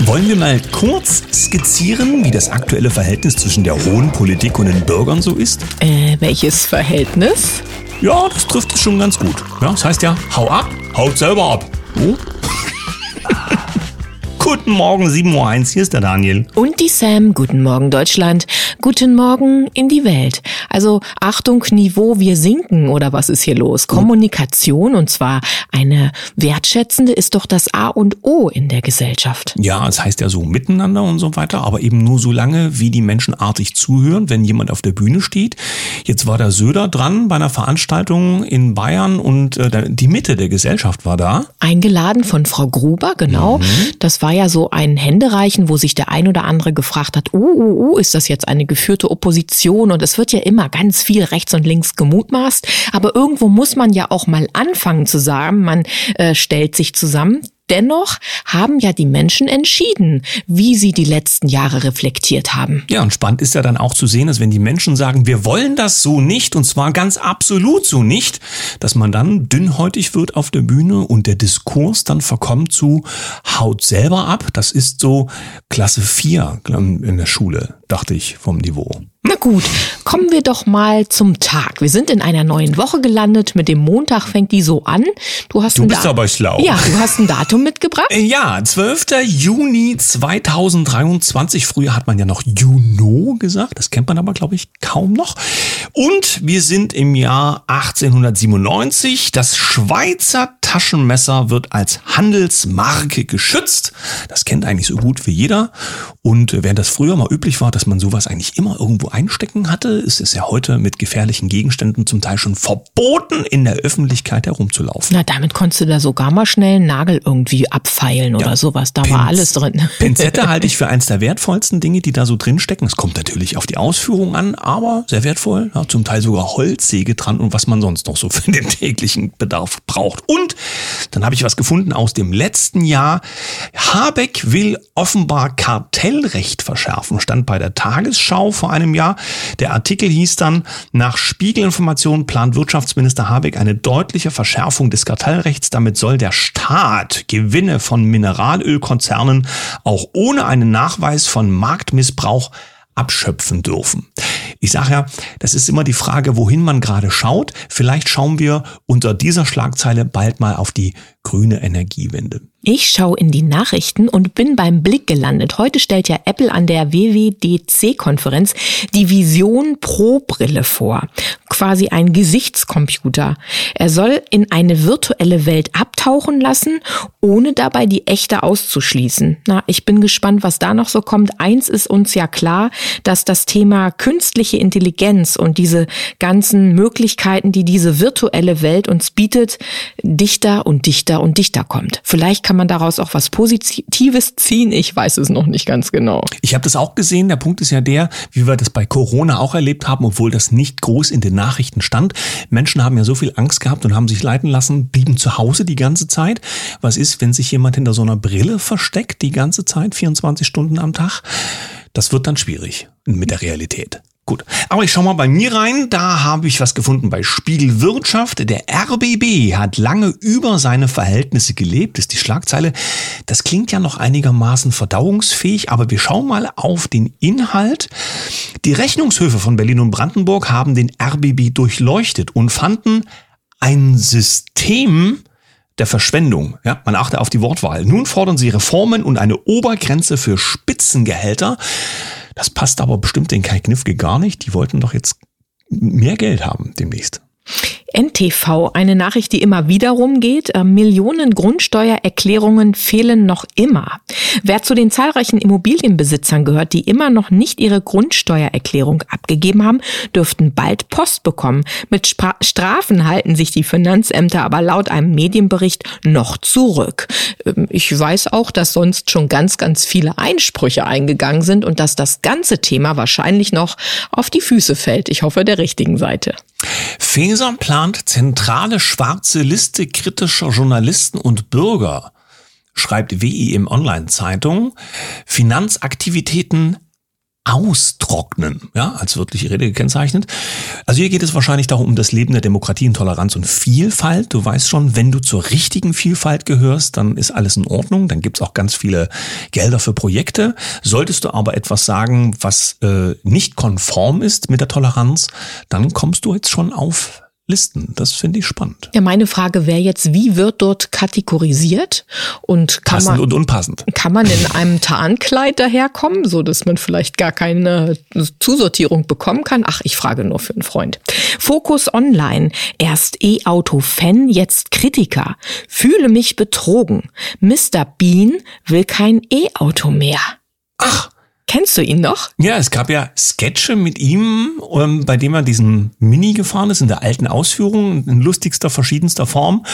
Wollen wir mal kurz skizzieren, wie das aktuelle Verhältnis zwischen der hohen Politik und den Bürgern so ist? Äh, welches Verhältnis? Ja, das trifft es schon ganz gut. Ja, das heißt ja, hau ab, haut selber ab. Oh. Guten Morgen, 7.01 Uhr, hier ist der Daniel. Und die Sam, guten Morgen Deutschland, guten Morgen in die Welt. Also Achtung, Niveau, wir sinken oder was ist hier los? Kommunikation und zwar eine wertschätzende ist doch das A und O in der Gesellschaft. Ja, es heißt ja so miteinander und so weiter, aber eben nur so lange, wie die Menschen artig zuhören, wenn jemand auf der Bühne steht. Jetzt war der Söder dran bei einer Veranstaltung in Bayern und äh, die Mitte der Gesellschaft war da. Eingeladen von Frau Gruber, genau. Mhm. Das war ja so ein Händereichen, wo sich der ein oder andere gefragt hat, uh, uh, uh, ist das jetzt eine geführte Opposition? Und es wird ja immer ganz viel rechts und links gemutmaßt. Aber irgendwo muss man ja auch mal anfangen zu sagen, man äh, stellt sich zusammen. Dennoch haben ja die Menschen entschieden, wie sie die letzten Jahre reflektiert haben. Ja, und spannend ist ja dann auch zu sehen, dass wenn die Menschen sagen, wir wollen das so nicht, und zwar ganz absolut so nicht, dass man dann dünnhäutig wird auf der Bühne und der Diskurs dann verkommt zu haut selber ab. Das ist so Klasse 4 in der Schule, dachte ich, vom Niveau. Na gut, kommen wir doch mal zum Tag. Wir sind in einer neuen Woche gelandet. Mit dem Montag fängt die so an. Du hast du bist da aber schlau. Ja, du hast ein Datum mitgebracht? Äh, ja, 12. Juni 2023. Früher hat man ja noch Juno gesagt. Das kennt man aber, glaube ich, kaum noch. Und wir sind im Jahr 1897. Das Schweizer Taschenmesser wird als Handelsmarke geschützt. Das kennt eigentlich so gut wie jeder. Und während das früher mal üblich war, dass man sowas eigentlich immer irgendwo einstecken hatte, ist es ja heute mit gefährlichen Gegenständen zum Teil schon verboten, in der Öffentlichkeit herumzulaufen. Na, damit konntest du da sogar mal schnell einen Nagel irgendwie abfeilen oder ja, sowas. Da Pinz war alles drin. Pinzette halte ich für eins der wertvollsten Dinge, die da so drinstecken. Es kommt natürlich auf die Ausführung an, aber sehr wertvoll. Ja, zum Teil sogar Holzsäge dran und was man sonst noch so für den täglichen Bedarf braucht. Und dann habe ich was gefunden aus dem letzten Jahr. Habeck will offenbar Kartellrecht verschärfen, stand bei der Tagesschau vor einem Jahr. Der Artikel hieß dann, nach Spiegelinformationen plant Wirtschaftsminister Habeck eine deutliche Verschärfung des Kartellrechts. Damit soll der Staat Gewinne von Mineralölkonzernen auch ohne einen Nachweis von Marktmissbrauch abschöpfen dürfen. Ich sage ja, das ist immer die Frage, wohin man gerade schaut. Vielleicht schauen wir unter dieser Schlagzeile bald mal auf die grüne Energiewende. Ich schaue in die Nachrichten und bin beim Blick gelandet. Heute stellt ja Apple an der WWDC-Konferenz die Vision Pro Brille vor. Quasi ein Gesichtscomputer. Er soll in eine virtuelle Welt abtauchen lassen, ohne dabei die echte auszuschließen. Na, ich bin gespannt, was da noch so kommt. Eins ist uns ja klar, dass das Thema künstliche Intelligenz und diese ganzen Möglichkeiten, die diese virtuelle Welt uns bietet, dichter und dichter und dichter kommt. Vielleicht kann man daraus auch was Positives ziehen. Ich weiß es noch nicht ganz genau. Ich habe das auch gesehen. Der Punkt ist ja der, wie wir das bei Corona auch erlebt haben, obwohl das nicht groß in den Nachrichten stand. Menschen haben ja so viel Angst gehabt und haben sich leiten lassen, blieben zu Hause die ganze Zeit. Was ist, wenn sich jemand hinter so einer Brille versteckt, die ganze Zeit, 24 Stunden am Tag? Das wird dann schwierig mit der Realität. Gut, aber ich schau mal bei mir rein. Da habe ich was gefunden bei Spiegel Wirtschaft. Der RBB hat lange über seine Verhältnisse gelebt, ist die Schlagzeile. Das klingt ja noch einigermaßen verdauungsfähig, aber wir schauen mal auf den Inhalt. Die Rechnungshöfe von Berlin und Brandenburg haben den RBB durchleuchtet und fanden ein System, der Verschwendung. Ja, man achte auf die Wortwahl. Nun fordern sie Reformen und eine Obergrenze für Spitzengehälter. Das passt aber bestimmt den Kai Knifke gar nicht. Die wollten doch jetzt mehr Geld haben demnächst. NTV, eine Nachricht, die immer wieder rumgeht. Äh, Millionen Grundsteuererklärungen fehlen noch immer. Wer zu den zahlreichen Immobilienbesitzern gehört, die immer noch nicht ihre Grundsteuererklärung abgegeben haben, dürften bald Post bekommen. Mit Spra Strafen halten sich die Finanzämter aber laut einem Medienbericht noch zurück. Ähm, ich weiß auch, dass sonst schon ganz, ganz viele Einsprüche eingegangen sind und dass das ganze Thema wahrscheinlich noch auf die Füße fällt. Ich hoffe der richtigen Seite. Feser plant zentrale schwarze Liste kritischer Journalisten und Bürger, schreibt WI im Online-Zeitung. Finanzaktivitäten austrocknen, ja, als wirkliche Rede gekennzeichnet. Also hier geht es wahrscheinlich darum, um das Leben der Demokratie in Toleranz und Vielfalt. Du weißt schon, wenn du zur richtigen Vielfalt gehörst, dann ist alles in Ordnung, dann gibt's auch ganz viele Gelder für Projekte. Solltest du aber etwas sagen, was äh, nicht konform ist mit der Toleranz, dann kommst du jetzt schon auf Listen. Das finde ich spannend. Ja, meine Frage wäre jetzt, wie wird dort kategorisiert und kann Passend man und unpassend. kann man in einem Tarnkleid daherkommen, so dass man vielleicht gar keine Zusortierung bekommen kann? Ach, ich frage nur für einen Freund. Fokus Online. Erst E-Auto-Fan, jetzt Kritiker. Fühle mich betrogen. Mr. Bean will kein E-Auto mehr. Ach, Kennst du ihn noch? Ja, es gab ja Sketche mit ihm, ähm, bei dem er diesen Mini gefahren ist in der alten Ausführung, in lustigster, verschiedenster Form.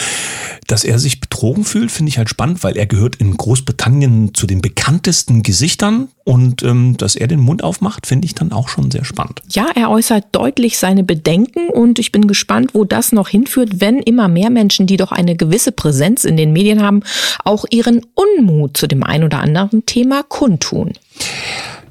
Dass er sich betrogen fühlt, finde ich halt spannend, weil er gehört in Großbritannien zu den bekanntesten Gesichtern und ähm, dass er den Mund aufmacht, finde ich dann auch schon sehr spannend. Ja, er äußert deutlich seine Bedenken und ich bin gespannt, wo das noch hinführt, wenn immer mehr Menschen, die doch eine gewisse Präsenz in den Medien haben, auch ihren Unmut zu dem ein oder anderen Thema kundtun.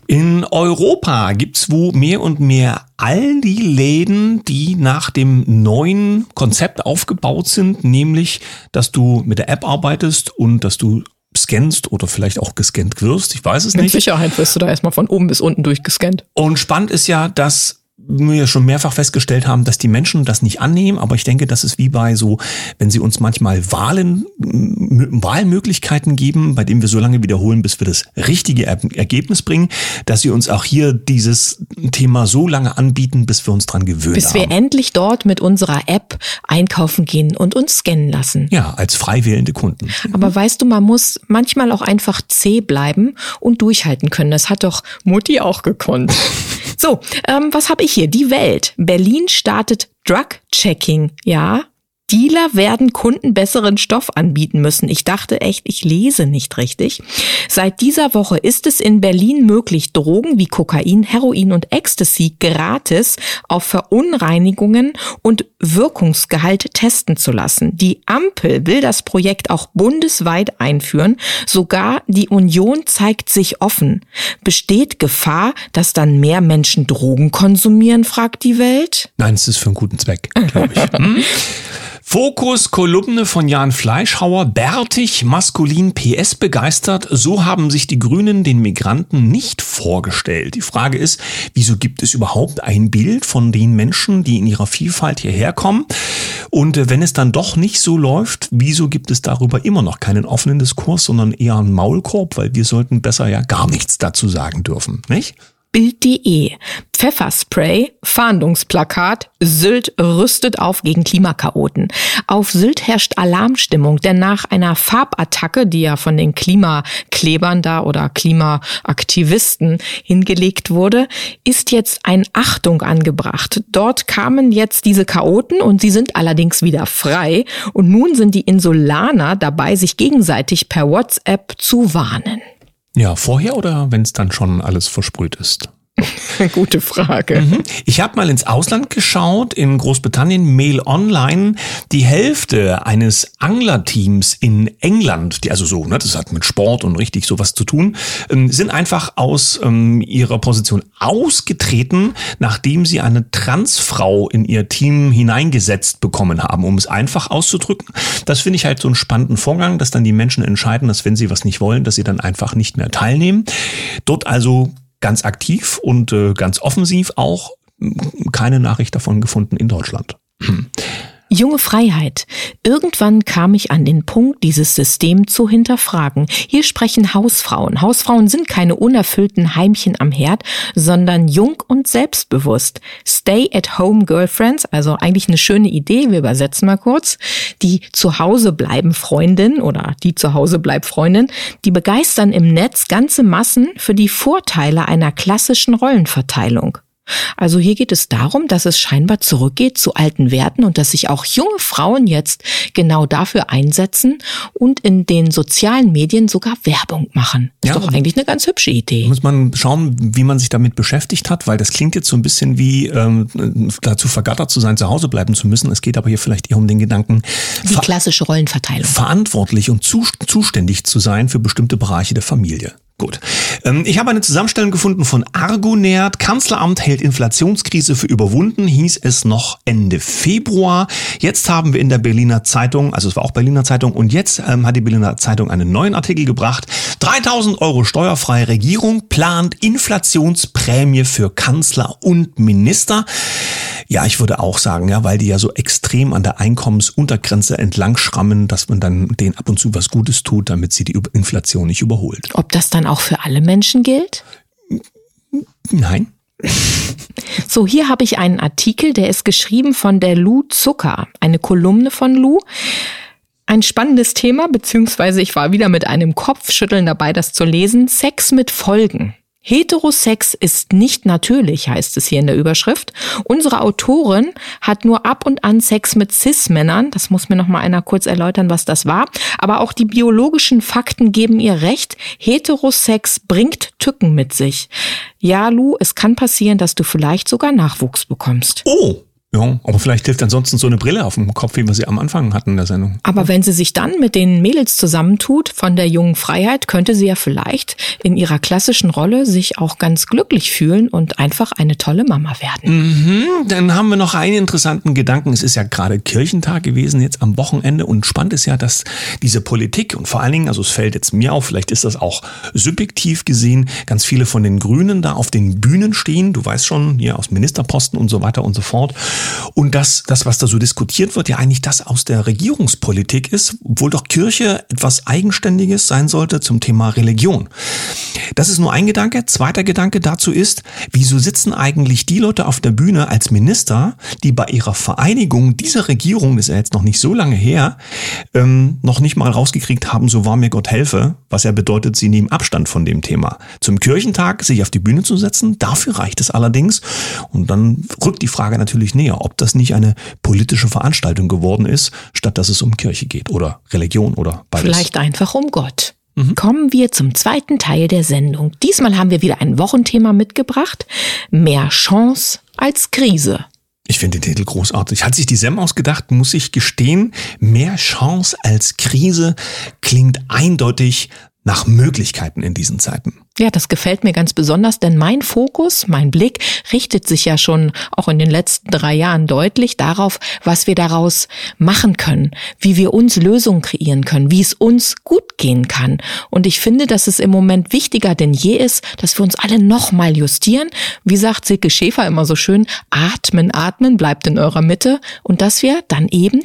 In Europa gibt's wo mehr und mehr Aldi-Läden, die nach dem neuen Konzept aufgebaut sind, nämlich, dass du mit der App arbeitest und dass du scannst oder vielleicht auch gescannt wirst. Ich weiß es Mit nicht. Sicherheit wirst du da erstmal von oben bis unten durchgescannt. Und spannend ist ja, dass wir schon mehrfach festgestellt haben, dass die Menschen das nicht annehmen, aber ich denke, das ist wie bei so, wenn sie uns manchmal Wahlen, Wahlmöglichkeiten geben, bei denen wir so lange wiederholen, bis wir das richtige Er Ergebnis bringen, dass sie uns auch hier dieses Thema so lange anbieten, bis wir uns dran gewöhnt Bis wir haben. endlich dort mit unserer App einkaufen gehen und uns scannen lassen. Ja, als frei wählende Kunden. Aber weißt du, man muss manchmal auch einfach zäh bleiben und durchhalten können. Das hat doch Mutti auch gekonnt. So, ähm, was habe ich hier? Die Welt. Berlin startet Drug-Checking. Ja, Dealer werden Kunden besseren Stoff anbieten müssen. Ich dachte echt, ich lese nicht richtig. Seit dieser Woche ist es in Berlin möglich, Drogen wie Kokain, Heroin und Ecstasy gratis auf Verunreinigungen und Wirkungsgehalt testen zu lassen. Die Ampel will das Projekt auch bundesweit einführen. Sogar die Union zeigt sich offen. Besteht Gefahr, dass dann mehr Menschen Drogen konsumieren, fragt die Welt? Nein, es ist für einen guten Zweck, glaube ich. Fokus Kolumne von Jan Fleischhauer, bärtig, maskulin, PS begeistert. So haben sich die Grünen den Migranten nicht vorgestellt. Die Frage ist, wieso gibt es überhaupt ein Bild von den Menschen, die in ihrer Vielfalt hierher kommen? Und äh, wenn es dann doch nicht so läuft, wieso gibt es darüber immer noch keinen offenen Diskurs, sondern eher einen Maulkorb? Weil wir sollten besser ja gar nichts dazu sagen dürfen, nicht? Bild.de. Pfefferspray, Fahndungsplakat, Sylt rüstet auf gegen Klimakaoten. Auf Sylt herrscht Alarmstimmung, denn nach einer Farbattacke, die ja von den Klimaklebern da oder Klimaaktivisten hingelegt wurde, ist jetzt ein Achtung angebracht. Dort kamen jetzt diese Chaoten und sie sind allerdings wieder frei und nun sind die Insulaner dabei, sich gegenseitig per WhatsApp zu warnen. Ja, vorher oder wenn es dann schon alles versprüht ist? Gute Frage. Mhm. Ich habe mal ins Ausland geschaut, in Großbritannien, Mail Online. Die Hälfte eines Anglerteams in England, die also so, ne, das hat mit Sport und richtig sowas zu tun, ähm, sind einfach aus ähm, ihrer Position ausgetreten, nachdem sie eine Transfrau in ihr Team hineingesetzt bekommen haben, um es einfach auszudrücken. Das finde ich halt so einen spannenden Vorgang, dass dann die Menschen entscheiden, dass wenn sie was nicht wollen, dass sie dann einfach nicht mehr teilnehmen. Dort also ganz aktiv und äh, ganz offensiv auch keine Nachricht davon gefunden in Deutschland. Junge Freiheit. Irgendwann kam ich an den Punkt, dieses System zu hinterfragen. Hier sprechen Hausfrauen. Hausfrauen sind keine unerfüllten Heimchen am Herd, sondern jung und selbstbewusst. Stay-at-home Girlfriends, also eigentlich eine schöne Idee, wir übersetzen mal kurz. Die zu Hause bleiben Freundin oder die zu Hause bleibt Freundin, die begeistern im Netz ganze Massen für die Vorteile einer klassischen Rollenverteilung. Also hier geht es darum, dass es scheinbar zurückgeht zu alten Werten und dass sich auch junge Frauen jetzt genau dafür einsetzen und in den sozialen Medien sogar Werbung machen. Ist Ja, doch eigentlich eine ganz hübsche Idee. Muss man schauen, wie man sich damit beschäftigt hat, weil das klingt jetzt so ein bisschen wie ähm, dazu vergattert zu sein, zu Hause bleiben zu müssen. Es geht aber hier vielleicht eher um den Gedanken, Die klassische Rollenverteilung. verantwortlich und zu zuständig zu sein für bestimmte Bereiche der Familie. Gut. Ähm, ich habe eine Zusammenstellung gefunden von Argonert. Kanzleramt hält Inflationskrise für überwunden, hieß es noch Ende Februar. Jetzt haben wir in der Berliner Zeitung, also es war auch Berliner Zeitung, und jetzt ähm, hat die Berliner Zeitung einen neuen Artikel gebracht. 3000 Euro steuerfreie Regierung plant Inflationsprämie für Kanzler und Minister. Ja, ich würde auch sagen, ja, weil die ja so extrem an der Einkommensuntergrenze entlang schrammen, dass man dann denen ab und zu was Gutes tut, damit sie die Inflation nicht überholt. Ob das dann auch für alle Menschen gilt? Nein. So, hier habe ich einen Artikel, der ist geschrieben von der Lou Zucker, eine Kolumne von Lou. Ein spannendes Thema, beziehungsweise ich war wieder mit einem Kopfschütteln dabei, das zu lesen. Sex mit Folgen. Heterosex ist nicht natürlich, heißt es hier in der Überschrift. Unsere Autorin hat nur ab und an Sex mit Cis-Männern. Das muss mir noch mal einer kurz erläutern, was das war. Aber auch die biologischen Fakten geben ihr recht. Heterosex bringt Tücken mit sich. Ja, Lu, es kann passieren, dass du vielleicht sogar Nachwuchs bekommst. Oh, ja, aber vielleicht hilft ansonsten so eine Brille auf dem Kopf, wie wir sie am Anfang hatten in der Sendung. Aber wenn sie sich dann mit den Mädels zusammentut von der jungen Freiheit, könnte sie ja vielleicht in ihrer klassischen Rolle sich auch ganz glücklich fühlen und einfach eine tolle Mama werden. Mhm, dann haben wir noch einen interessanten Gedanken. Es ist ja gerade Kirchentag gewesen jetzt am Wochenende und spannend ist ja, dass diese Politik und vor allen Dingen, also es fällt jetzt mir auf, vielleicht ist das auch subjektiv gesehen, ganz viele von den Grünen da auf den Bühnen stehen. Du weißt schon, hier aus Ministerposten und so weiter und so fort. Und das, das, was da so diskutiert wird, ja eigentlich das aus der Regierungspolitik ist, obwohl doch Kirche etwas Eigenständiges sein sollte zum Thema Religion. Das ist nur ein Gedanke. Zweiter Gedanke dazu ist, wieso sitzen eigentlich die Leute auf der Bühne als Minister, die bei ihrer Vereinigung dieser Regierung, das ist ja jetzt noch nicht so lange her, ähm, noch nicht mal rausgekriegt haben, so war mir Gott helfe, was ja bedeutet, sie nehmen Abstand von dem Thema. Zum Kirchentag sich auf die Bühne zu setzen, dafür reicht es allerdings. Und dann rückt die Frage natürlich näher ob das nicht eine politische Veranstaltung geworden ist, statt dass es um Kirche geht oder Religion oder beides. Vielleicht einfach um Gott. Mhm. Kommen wir zum zweiten Teil der Sendung. Diesmal haben wir wieder ein Wochenthema mitgebracht. Mehr Chance als Krise. Ich finde den Titel großartig. Hat sich die Sem ausgedacht, muss ich gestehen. Mehr Chance als Krise klingt eindeutig nach Möglichkeiten in diesen Zeiten. Ja, das gefällt mir ganz besonders, denn mein Fokus, mein Blick richtet sich ja schon auch in den letzten drei Jahren deutlich darauf, was wir daraus machen können, wie wir uns Lösungen kreieren können, wie es uns gut gehen kann. Und ich finde, dass es im Moment wichtiger denn je ist, dass wir uns alle nochmal justieren. Wie sagt Silke Schäfer immer so schön, atmen, atmen, bleibt in eurer Mitte und dass wir dann eben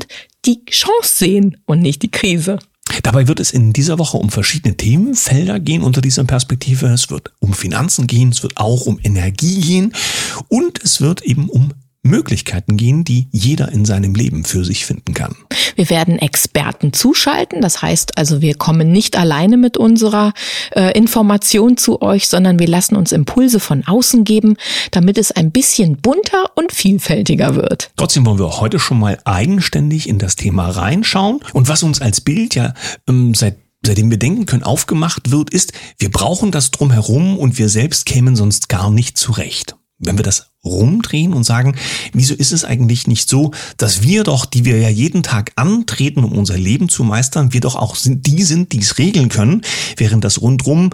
die Chance sehen und nicht die Krise. Dabei wird es in dieser Woche um verschiedene Themenfelder gehen unter dieser Perspektive. Es wird um Finanzen gehen, es wird auch um Energie gehen und es wird eben um Möglichkeiten gehen, die jeder in seinem Leben für sich finden kann. Wir werden Experten zuschalten. Das heißt also, wir kommen nicht alleine mit unserer äh, Information zu euch, sondern wir lassen uns Impulse von außen geben, damit es ein bisschen bunter und vielfältiger wird. Trotzdem wollen wir heute schon mal eigenständig in das Thema reinschauen. Und was uns als Bild ja ähm, seit seitdem wir denken können, aufgemacht wird, ist, wir brauchen das drumherum und wir selbst kämen sonst gar nicht zurecht. Wenn wir das rumdrehen und sagen, wieso ist es eigentlich nicht so, dass wir doch, die wir ja jeden Tag antreten, um unser Leben zu meistern, wir doch auch sind, die sind, die es regeln können, während das rundrum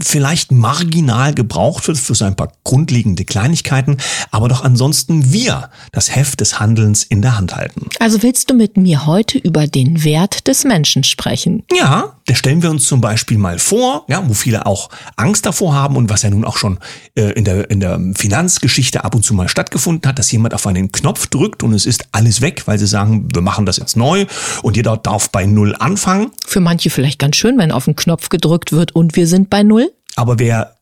vielleicht marginal gebraucht wird für so ein paar grundlegende Kleinigkeiten, aber doch ansonsten wir das Heft des Handelns in der Hand halten. Also willst du mit mir heute über den Wert des Menschen sprechen? Ja, da stellen wir uns zum Beispiel mal vor, ja, wo viele auch Angst davor haben und was ja nun auch schon äh, in, der, in der Finanzgeschichte ab und zu mal stattgefunden hat, dass jemand auf einen Knopf drückt und es ist alles weg, weil sie sagen, wir machen das jetzt neu und jeder darf bei Null anfangen. Für manche vielleicht ganz schön, wenn auf den Knopf gedrückt wird und wir sind bei Null. Aber wer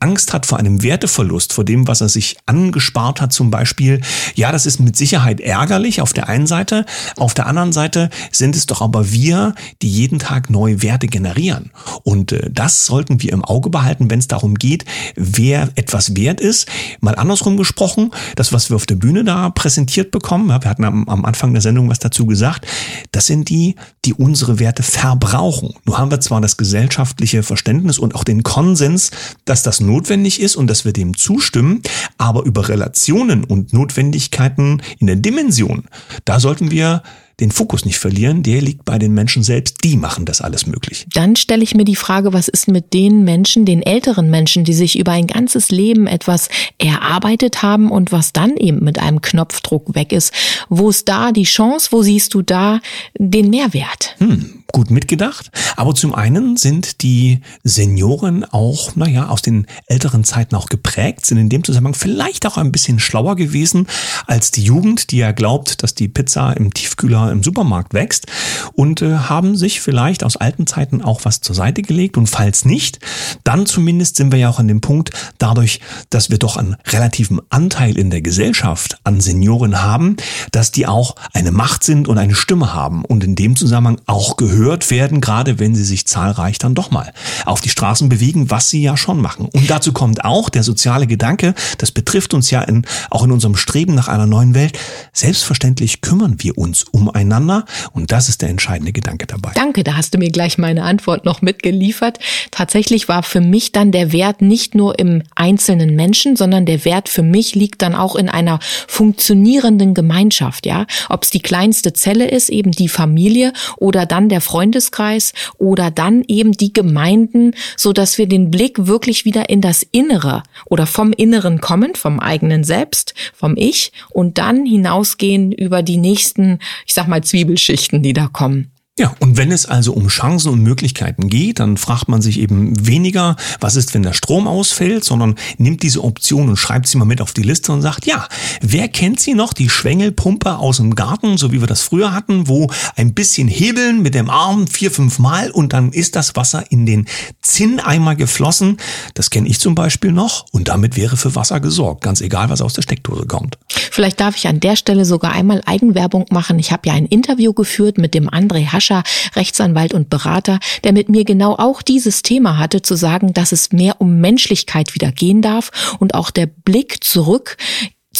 Angst hat vor einem Werteverlust, vor dem, was er sich angespart hat zum Beispiel, ja, das ist mit Sicherheit ärgerlich auf der einen Seite. Auf der anderen Seite sind es doch aber wir, die jeden Tag neue Werte generieren. Und äh, das sollten wir im Auge behalten, wenn es darum geht, wer etwas wert ist. Mal andersrum gesprochen, das, was wir auf der Bühne da präsentiert bekommen, wir hatten am, am Anfang der Sendung was dazu gesagt, das sind die, die unsere Werte verbrauchen. Nur haben wir zwar das gesellschaftliche Verständnis und auch den Konsens, dass das notwendig ist und dass wir dem zustimmen, aber über Relationen und Notwendigkeiten in der Dimension, da sollten wir den Fokus nicht verlieren, der liegt bei den Menschen selbst. Die machen das alles möglich. Dann stelle ich mir die Frage, was ist mit den Menschen, den älteren Menschen, die sich über ein ganzes Leben etwas erarbeitet haben und was dann eben mit einem Knopfdruck weg ist? Wo ist da die Chance? Wo siehst du da den Mehrwert? Hm, gut mitgedacht. Aber zum einen sind die Senioren auch, naja, aus den älteren Zeiten auch geprägt, sind in dem Zusammenhang vielleicht auch ein bisschen schlauer gewesen als die Jugend, die ja glaubt, dass die Pizza im Tiefkühler im Supermarkt wächst und äh, haben sich vielleicht aus alten Zeiten auch was zur Seite gelegt und falls nicht, dann zumindest sind wir ja auch an dem Punkt, dadurch, dass wir doch einen relativen Anteil in der Gesellschaft an Senioren haben, dass die auch eine Macht sind und eine Stimme haben und in dem Zusammenhang auch gehören gehört werden, gerade wenn sie sich zahlreich dann doch mal auf die Straßen bewegen, was sie ja schon machen. Und dazu kommt auch der soziale Gedanke, das betrifft uns ja in, auch in unserem Streben nach einer neuen Welt. Selbstverständlich kümmern wir uns umeinander und das ist der entscheidende Gedanke dabei. Danke, da hast du mir gleich meine Antwort noch mitgeliefert. Tatsächlich war für mich dann der Wert nicht nur im einzelnen Menschen, sondern der Wert für mich liegt dann auch in einer funktionierenden Gemeinschaft, ja. Ob es die kleinste Zelle ist, eben die Familie oder dann der Freundeskreis oder dann eben die Gemeinden, so dass wir den Blick wirklich wieder in das Innere oder vom Inneren kommen, vom eigenen Selbst, vom Ich und dann hinausgehen über die nächsten, ich sag mal, Zwiebelschichten, die da kommen. Ja, und wenn es also um Chancen und Möglichkeiten geht, dann fragt man sich eben weniger, was ist, wenn der Strom ausfällt, sondern nimmt diese Option und schreibt sie mal mit auf die Liste und sagt, ja, wer kennt sie noch, die Schwengelpumpe aus dem Garten, so wie wir das früher hatten, wo ein bisschen hebeln mit dem Arm vier, fünf Mal und dann ist das Wasser in den Zinneimer geflossen. Das kenne ich zum Beispiel noch und damit wäre für Wasser gesorgt, ganz egal, was aus der Steckdose kommt. Vielleicht darf ich an der Stelle sogar einmal Eigenwerbung machen. Ich habe ja ein Interview geführt mit dem André Hasch Sascha, Rechtsanwalt und Berater, der mit mir genau auch dieses Thema hatte, zu sagen, dass es mehr um Menschlichkeit wieder gehen darf und auch der Blick zurück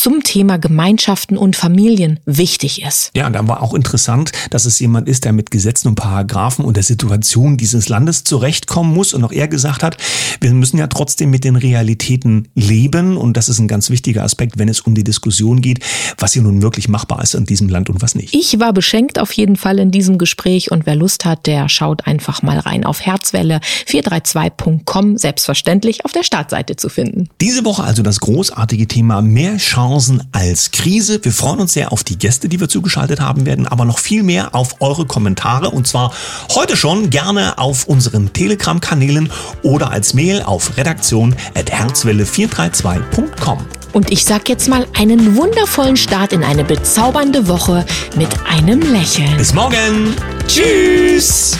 zum Thema Gemeinschaften und Familien wichtig ist. Ja, und da war auch interessant, dass es jemand ist, der mit Gesetzen und Paragraphen und der Situation dieses Landes zurechtkommen muss. Und auch er gesagt hat, wir müssen ja trotzdem mit den Realitäten leben. Und das ist ein ganz wichtiger Aspekt, wenn es um die Diskussion geht, was hier nun wirklich machbar ist in diesem Land und was nicht. Ich war beschenkt auf jeden Fall in diesem Gespräch. Und wer Lust hat, der schaut einfach mal rein auf herzwelle432.com, selbstverständlich auf der Startseite zu finden. Diese Woche also das großartige Thema mehr Chance Chancen als Krise. Wir freuen uns sehr auf die Gäste, die wir zugeschaltet haben werden, aber noch viel mehr auf eure Kommentare und zwar heute schon gerne auf unseren Telegram-Kanälen oder als Mail auf redaktion.herzwelle432.com. Und ich sag jetzt mal einen wundervollen Start in eine bezaubernde Woche mit einem Lächeln. Bis morgen. Tschüss.